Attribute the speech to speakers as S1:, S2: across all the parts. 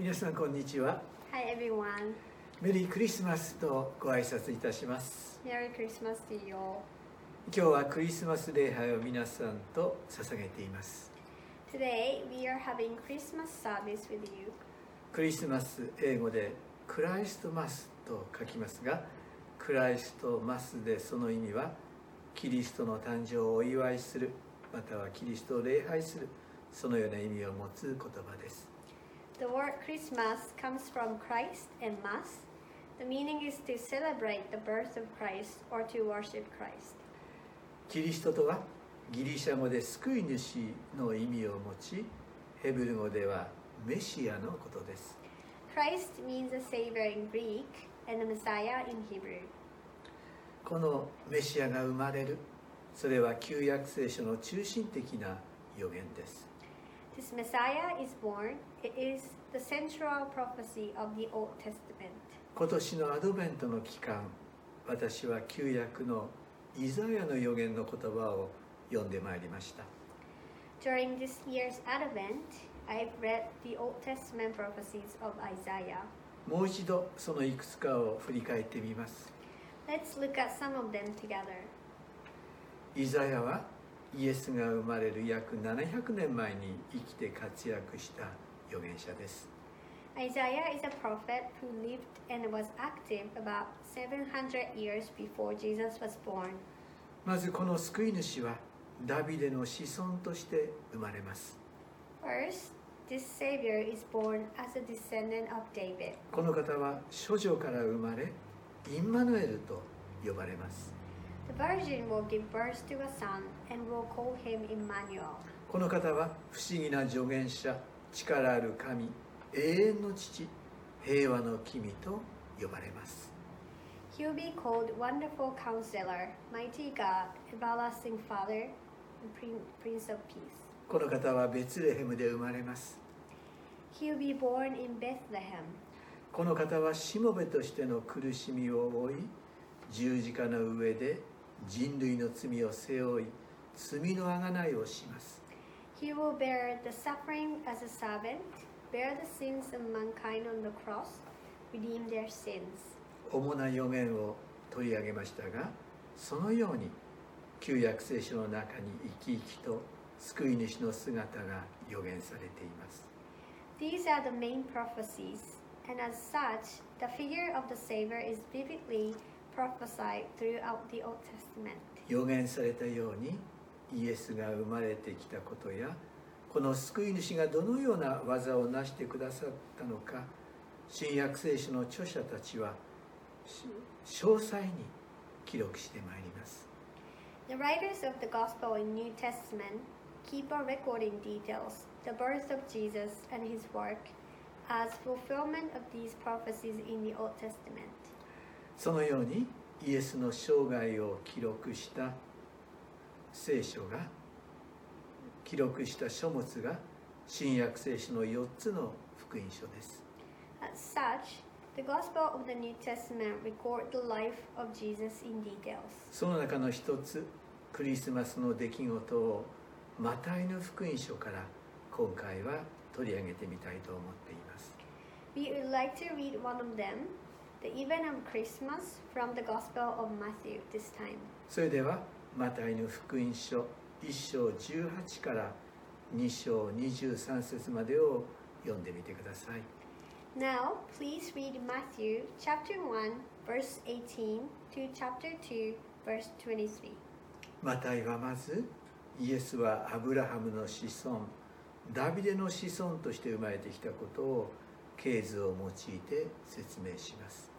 S1: 皆さんこんにちは
S2: Hi everyone.
S1: メリークリスマスとご挨拶いたします
S2: Merry Christmas to you.
S1: 今日はクリスマス礼拝を皆さんと捧げています
S2: Today we are having Christmas service with you.
S1: クリスマス英語でクライストマスと書きますがクライストマスでその意味はキリストの誕生をお祝いするまたはキリストを礼拝するそのような意味を持つ言葉です
S2: The word Christmas comes from Christ and Mass. The meaning is to celebrate the birth of Christ or to worship Christ.
S1: キリストとはギリシャ語で救い主の意味を持ちヘブル語ではメシアのことです
S2: Christ means a savior in Greek and a Messiah in Hebrew.
S1: このメシアが生まれるそれは旧約聖書の中心的な予言です
S2: This Messiah is born. It is the central prophecy of the Old Testament.
S1: 今年のアドベントの期間私は旧約のイザヤの予言の言葉を読んでまいりました
S2: During this year's Advent, I've read the Old Testament prophecies of Isaiah.
S1: もう一度そのいくつかを振り返ってみます
S2: Let's look at some of them together.
S1: イザヤはイエスが生まれる約700年前に生きて活躍した預言者です
S2: Isaiah is a prophet who lived and was active about 700 years before Jesus was born.
S1: まずこの救い主はダビデの子孫として生まれます
S2: First, this Savior is born as a descendant of David.
S1: この方は処女から生まれインマヌエルと呼ばれます
S2: The Virgin will give birth to a son and will call him Emmanuel.
S1: この方は不思議な助言者力ある神永遠の父平和の君と呼ばれます
S2: He will be called Wonderful Counselor, Mighty God, Everlasting Father, Prince of Peace.
S1: この方はベツレヘムで生まれます
S2: He will be born in Bethlehem.
S1: この方はしもべとしての苦しみを負い十字架の上で人類の罪を背負い罪のあがないをします
S2: He will bear the suffering as a servant, bear the sins of mankind on the cross, redeem their sins.
S1: 主な予言を取り上げましたがそのように旧約聖書の中に生き生きと救い主の姿が予言されています
S2: These are the main prophecies, and as such, the figure of the Savior is vividly prophesied throughout the Old Testament.
S1: 予言されたようにイエスが生まれてきたことやこの救い主がどのような技を成してくださったのか新約聖書の著者たちはし詳細に記録してまいります
S2: The writers of the Gospel in New Testament keep on recording details, the birth of Jesus and his work, as fulfillment of these prophecies in the Old Testament.
S1: そのようにイエスの生涯を記録した聖書が記録した書物が新約聖書の4つの福音書です
S2: As such, the Gospel of the New Testament record the life of Jesus in details.
S1: その中の一つクリスマスの出来事をマタイの福音書から今回は取り上げてみたいと思っています
S2: We would like to read one of them, the event of Christmas from the Gospel of Matthew this time.
S1: それではマタイの福音書1章18から2章23節までを読んでみてください
S2: Now, please read Matthew chapter 1, verse 18 to chapter 2, verse 23.
S1: マタイはまずイエスはアブラハムの子孫ダビデの子孫として生まれてきたことを経図を用いて説明します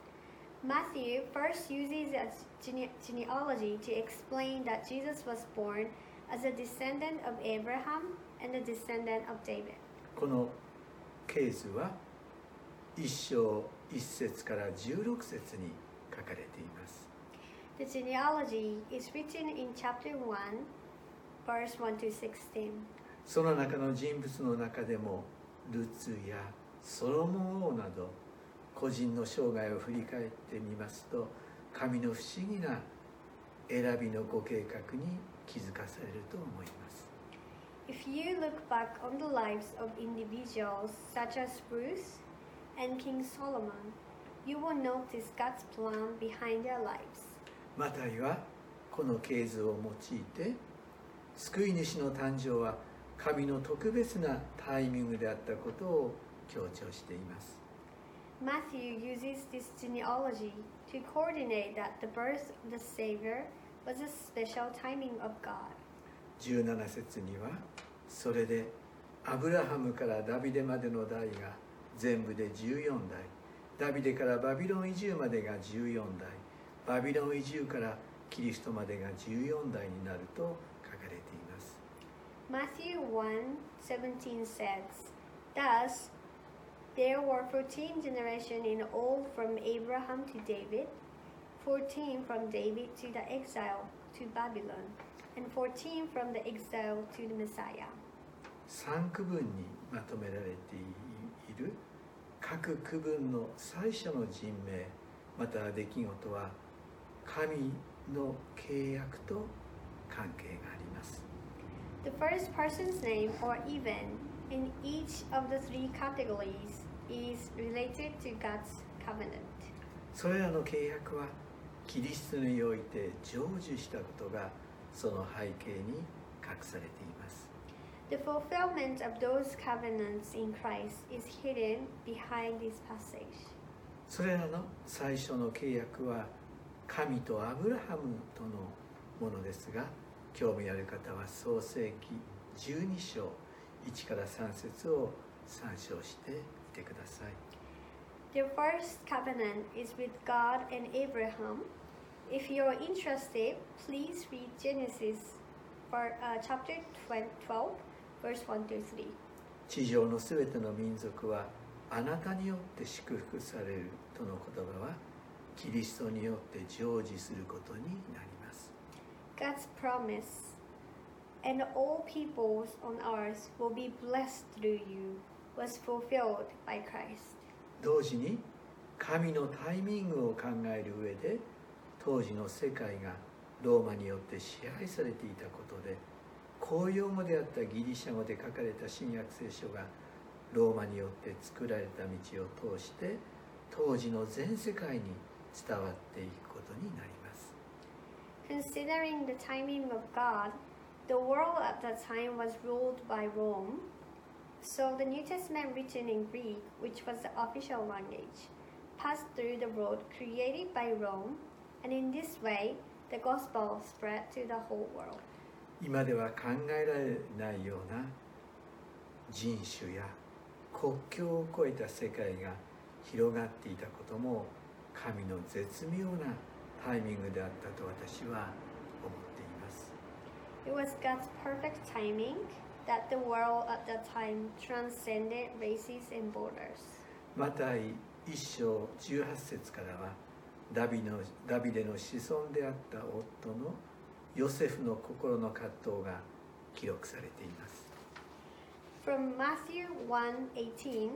S2: Matthew first uses a gene- genealogy to explain that Jesus was born as a descendant of Abraham and a descendant of David.
S1: この経図は1章1節から16節に書かれています
S2: The genealogy is written in chapter 1, verse 1 to 16.
S1: その中の人物の中でもルツやソロモン王など個人の生涯を振り返ってみますと神の不思議な選びのご計画に気づかされると思います
S2: If you look back on the lives of individuals such as Ruth, and King Solomon, you will notice God's plan behind their lives.
S1: マタイはこの系図を用いて救い主の誕生は神の特別なタイミングであったことを強調しています
S2: Matthew uses this genealogy to coordinate that the birth of the Savior was a special timing of God.
S1: 17節にはそれでアブラハムからダビデまでの代が全部で14代ダビデからバビロン移住までが14代バビロン移住からキリストまでが14代になると書かれています
S2: Matthew 1:17 says, Thus there were 14 generations in all from Abraham to David, 14 from David to the exile to Babylon, and 14 from the exile to the Messiah.
S1: 3区分にまとめられている各区分の最初の人名または出来事は神の契約と関係があります
S2: The first person's name or event in each of the three categories is related to God's covenant.
S1: それらの契約はキリストにおいて成就したことがその背景に隠されています
S2: The fulfillment of those covenants in Christ is hidden behind this passage.
S1: それらの最初の契約は神とアブラハムとのものですが興味ある方は創世記12章1から3節を参照してみてください
S2: The first covenant is with God and Abraham. If you're interested, please read Genesis for, uh, chapter 12, verse 1 to 3.
S1: 地上のすべての民族はあなたによって祝福されるとの言葉はキリストによって成就することになります
S2: God's promise, and all peoples on earth will be blessed through you, was fulfilled by Christ.
S1: 同時に神のタイミングを考える上で当時の世界がローマによって支配されていたことで公用語であったギリシャ語で書かれた新約聖書がローマによって作られた道を通して当時の全世界に伝わっていくことになります
S2: Considering the timing of God, the world at that time was ruled by Rome. So the New Testament written in Greek, which was the official language, passed through the road created by Rome, and in this way, the gospel spread to the whole world.
S1: 今では考えられないような人種や国境を越えた世界が広がっていたことも神の絶妙なタイミングであったと私は思っています
S2: It was God's perfect timing that the world at that time transcended races and borders.
S1: マタイ一章18節からはダビのダビデの子孫であった夫のヨセフの心の葛藤が記録されています
S2: From Matthew 1:18,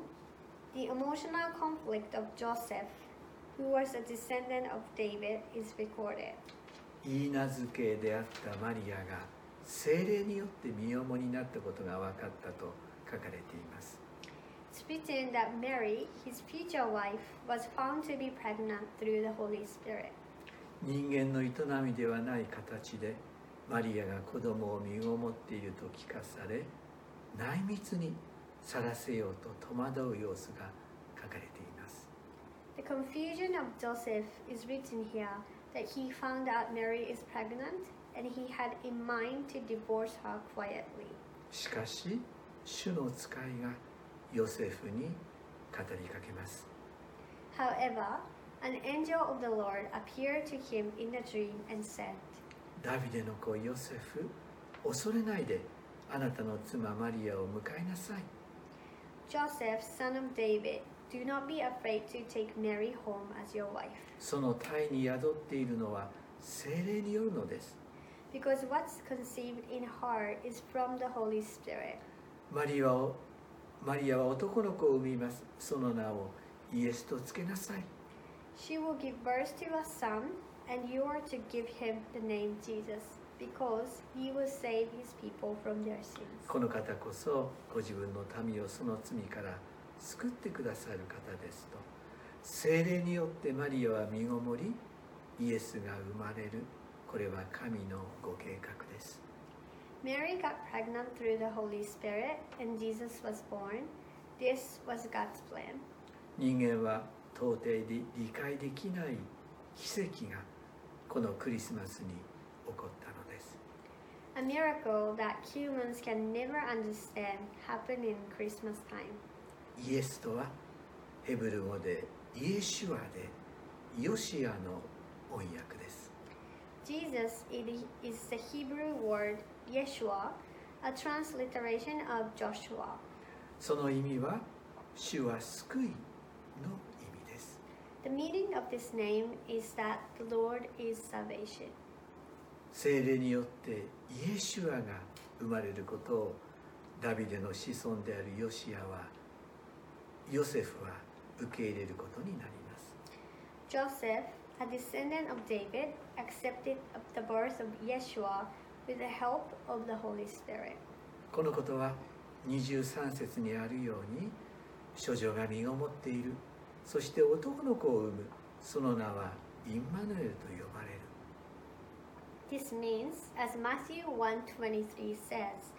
S2: the emotional conflict of Joseph, who was a descendant of David, is recorded.
S1: 言い名付けであったマリアが精霊によって身重になったことが分かったと書かれています
S2: that Mary, his future wife, was found to be pregnant through the Holy Spirit.
S1: 人間の営みではない形でマリアが子供を身ごもっていると聞かされ内密にさらせようと戸惑う様子が書かれています
S2: The confusion of Joseph is written here that he found out Mary is pregnant and he had in mind to divorce her quietly.
S1: しかし主の使いがヨセフに語りかけます
S2: However, an angel of the Lord appeared to him in a dream and said,
S1: ダビデの子ヨセフ恐れないであなたの妻マリアを迎えなさい
S2: Joseph, son of David, do not be afraid to take Mary home as your wife,
S1: その体に宿っているのは精霊によるのです
S2: because what's conceived in her is from the Holy Spirit.
S1: マリアをマリアは男の子を産みますその名をイエスとつけなさい
S2: She will give birth to a son, and you are to give him the name Jesus, because he will save his people from their sins.
S1: この方こそご自分の民をその罪から救ってくださる方ですと精霊によってマリアは身ごもりイエスが生まれるこれは神のご計画です
S2: Mary got pregnant through the Holy Spirit and Jesus was born. This was God's plan.
S1: 人間は到底で理解できない奇跡がこのクリスマスに起こったのです
S2: A miracle that humans can never understand happened in Christmas time.
S1: イエスとはヘブル語でイエシュアでヨシアの音訳です
S2: Jesus is the Hebrew word Yeshua, a transliteration of Joshua.
S1: その意味は主は救いの意味です
S2: The meaning of this name is that the Lord is salvation.
S1: 聖霊によってイエシュアが生まれることをダビデの子孫であるヨシアはヨセフは受け入れることになります
S2: Joseph, a descendant of David, accepted of the birth of Yeshua with the help of the Holy Spirit.
S1: このことは23節にあるように処女が身ごもっているそして男の子を産むその名はインマヌエルと呼ばれる
S2: This means, as Matthew 1:23 says,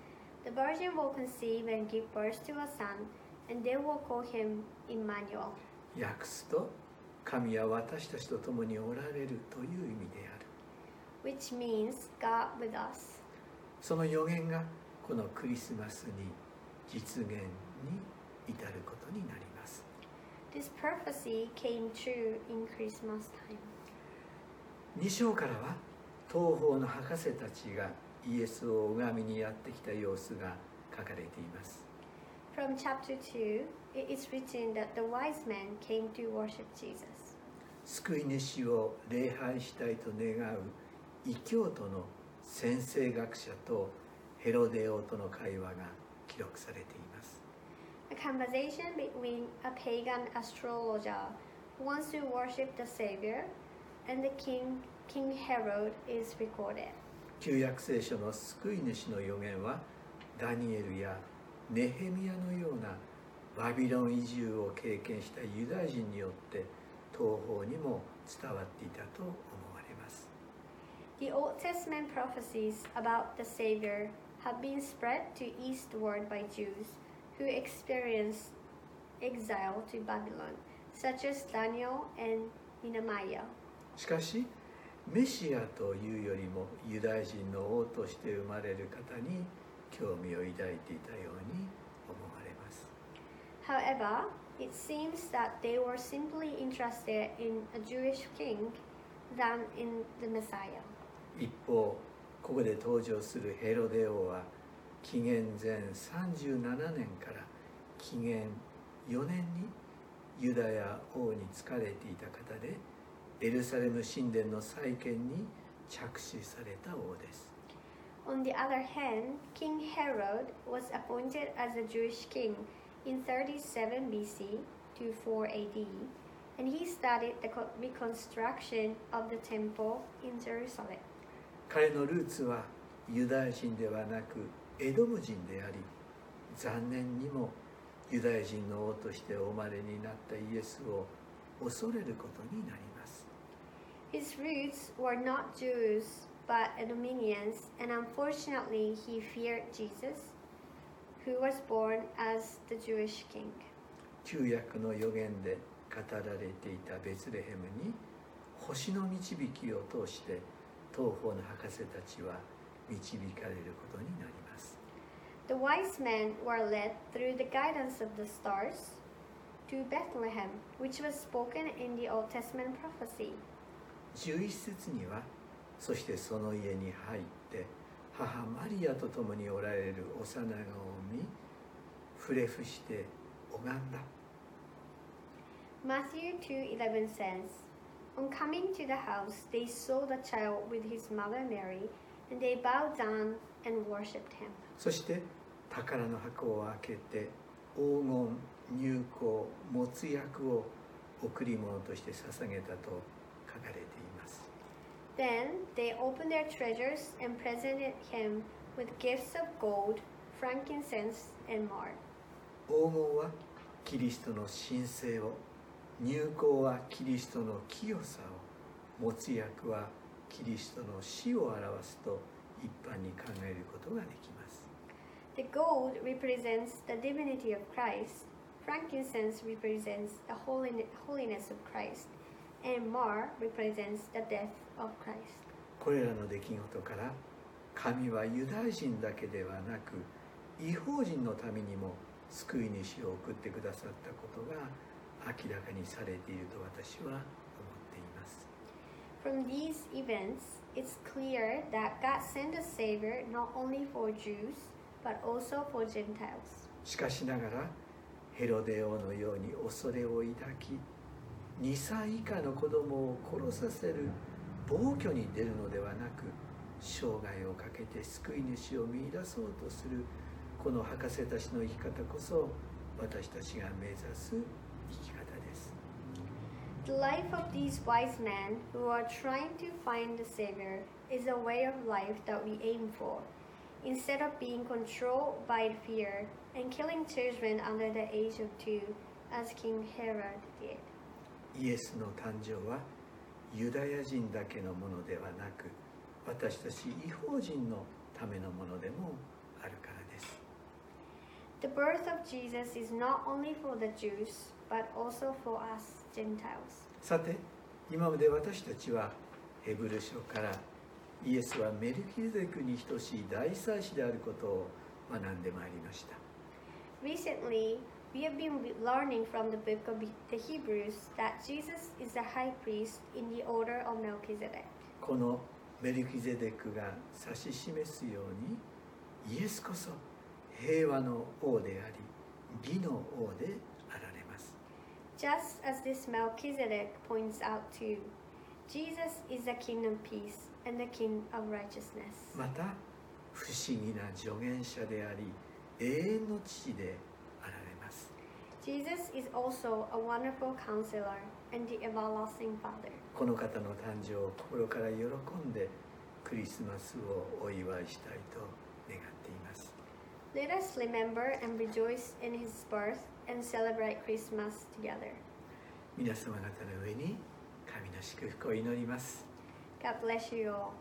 S2: the virgin will conceive and give birth to a son, and they will call him Emmanuel.
S1: 訳すと 神は私たちと共におられるという意味である
S2: which means God with us.
S1: その予言がこのクリスマスに実現に至ることになります
S2: This prophecy came true in Christmas time.
S1: 2章からは東方の博士たちがイエスを拝みにやってきた様子が書かれています
S2: From chapter 2, it is written that the wise men came to worship Jesus.
S1: 救い主を礼拝したいと願う異教徒の先生学者とヘロデ王との会話が記録されています
S2: A conversation between a pagan astrologer who wants to worship the Savior and the king, King Herod, is recorded.
S1: 旧約聖書の救い主の予言はダニエルやネヘミヤのようなバビロン移住を経験したユダヤ人によって東方にも伝わっていたと思われます
S2: The Old Testament prophecies about the Savior have been spread to eastward by Jews who experienced exile to Babylon, such as Daniel and Nehemiah.
S1: しかしメシアというよりもユダヤ人の王として生まれる方に興味を抱いていたように思われます
S2: However, it seems that they were simply interested in a Jewish king than in the Messiah.
S1: 一方ここで登場するヘロデ王は紀元前37年から紀元4年にユダヤ王に仕えていた方でエルサレム神殿の再建に着手された王です
S2: On the other hand, King Herod was appointed as a Jewish king in 37 BC to 4 AD, and he started the co- reconstruction of the temple in Jerusalem.
S1: 彼のルーツはユダヤ人ではなくエドム人であり残念にもユダヤ人の王としてお生まれになったイエスを恐れることになります
S2: His roots were not Jews, but Edominians, and unfortunately, he feared Jesus, who was born as the Jewish king.
S1: 旧約の予言で語られていたベツレヘムに星の導きを通して東方の博士たちは導かれることになります
S2: The wise men were led through the guidance of the stars to Bethlehem, which was spoken in the Old Testament prophecy.
S1: 11節には そしてその家に入って母マリアと共におられる幼子を見ふれ伏して拝んだ
S2: Matthew 2:11 says, "On coming to the house, they saw the child with his mother Mary, and they bowed down and worshipped him."
S1: そして宝の箱を開けて黄金入香没薬を贈り物として捧げたと書かれています
S2: Then they opened their treasures and presented him with gifts of gold, frankincense, and myrrh.
S1: 黄金は キリストの神聖を入港はキリストの清さを持つ役はキリストの死を表すと一般に考えることができます
S2: The gold represents the divinity of Christ, frankincense represents the holin- holiness of Christ,
S1: これらの出来事から神はユダヤ人だけではなく違法人のためにも救い主を送ってくださったことが明らかにされていると私は思っています。
S2: From these events, it's clear that God sent a Savior not only for Jews, but also for Gentiles.
S1: しかしながら、ヘロデ王のように恐れを抱き、2歳以下の子供を殺させる暴挙に出るのではなく生涯をかけて救い主を見出そうとするこの博士たちの生き方こそ私たちが目指す生き方です
S2: The life of these wise men who are trying to find the Savior is a way of life that we aim for. Instead of being controlled by fear and killing children under the age of two, as King Herod did.
S1: イエスの誕生はユダヤ人だけのものではなく私たち違法人のためのものでもあるからです
S2: The birth of Jesus is not only for the Jews, but also for us Gentiles.
S1: さて今まで私たちはヘブル書からイエスはメルキゼデクに等しい大祭司であることを学んでまいりました
S2: Recently, we have been learning from the book of the Hebrews that Jesus is the high priest in the order of Melchizedek.
S1: このメルキゼデクが指し示すようにイエスこそ平和の王であり義の王であられます
S2: Just as this Melchizedek points out too, Jesus is the king of peace and the king of righteousness.
S1: また不思議な助言者であり永遠の父であられます
S2: Jesus is also a wonderful counselor and the everlasting Father.
S1: この方の誕生を心から喜んでクリスマスをお祝いしたいと願っています
S2: Let us remember and rejoice in his birth and celebrate Christmas together.
S1: 皆様方の上に神の祝福を祈ります
S2: God bless you all.